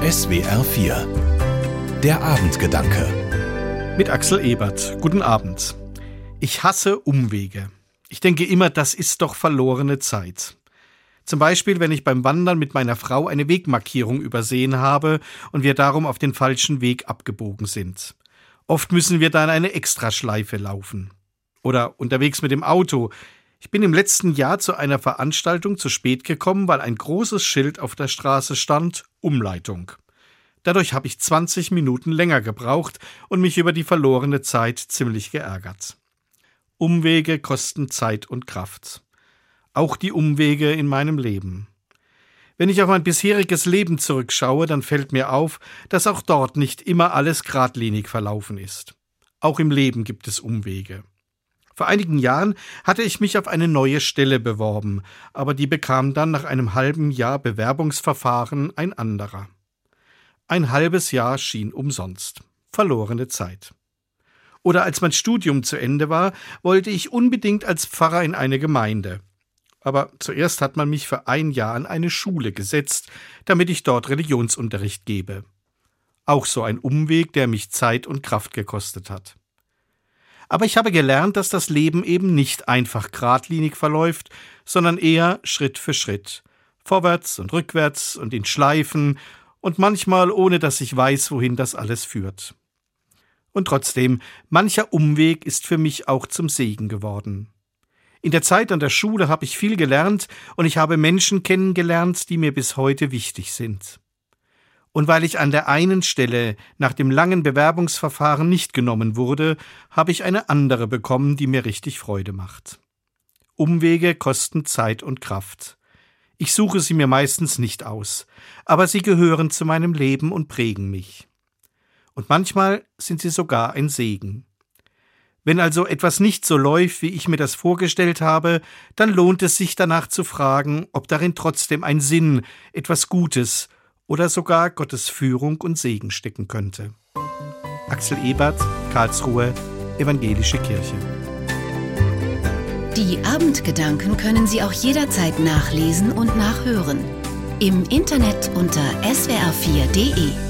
SWR 4 Der Abendgedanke Mit Axel Ebert. Guten Abend. Ich hasse Umwege. Ich denke immer, das ist doch verlorene Zeit. Zum Beispiel, wenn ich beim Wandern mit meiner Frau eine Wegmarkierung übersehen habe und wir darum auf den falschen Weg abgebogen sind. Oft müssen wir dann eine Extraschleife laufen. Oder unterwegs mit dem Auto. Ich bin im letzten Jahr zu einer Veranstaltung zu spät gekommen, weil ein großes Schild auf der Straße stand Umleitung. Dadurch habe ich 20 Minuten länger gebraucht und mich über die verlorene Zeit ziemlich geärgert. Umwege kosten Zeit und Kraft. Auch die Umwege in meinem Leben. Wenn ich auf mein bisheriges Leben zurückschaue, dann fällt mir auf, dass auch dort nicht immer alles geradlinig verlaufen ist. Auch im Leben gibt es Umwege. Vor einigen Jahren hatte ich mich auf eine neue Stelle beworben, aber die bekam dann nach einem halben Jahr Bewerbungsverfahren ein anderer. Ein halbes Jahr schien umsonst. Verlorene Zeit. Oder als mein Studium zu Ende war, wollte ich unbedingt als Pfarrer in eine Gemeinde. Aber zuerst hat man mich für ein Jahr an eine Schule gesetzt, damit ich dort Religionsunterricht gebe. Auch so ein Umweg, der mich Zeit und Kraft gekostet hat. Aber ich habe gelernt, dass das Leben eben nicht einfach geradlinig verläuft, sondern eher Schritt für Schritt. Vorwärts und rückwärts und in Schleifen und manchmal ohne dass ich weiß, wohin das alles führt. Und trotzdem, mancher Umweg ist für mich auch zum Segen geworden. In der Zeit an der Schule habe ich viel gelernt und ich habe Menschen kennengelernt, die mir bis heute wichtig sind und weil ich an der einen Stelle nach dem langen Bewerbungsverfahren nicht genommen wurde, habe ich eine andere bekommen, die mir richtig Freude macht. Umwege kosten Zeit und Kraft. Ich suche sie mir meistens nicht aus, aber sie gehören zu meinem Leben und prägen mich. Und manchmal sind sie sogar ein Segen. Wenn also etwas nicht so läuft, wie ich mir das vorgestellt habe, dann lohnt es sich danach zu fragen, ob darin trotzdem ein Sinn, etwas Gutes oder sogar Gottes Führung und Segen stecken könnte. Axel Ebert, Karlsruhe, Evangelische Kirche. Die Abendgedanken können Sie auch jederzeit nachlesen und nachhören. Im Internet unter swr4.de.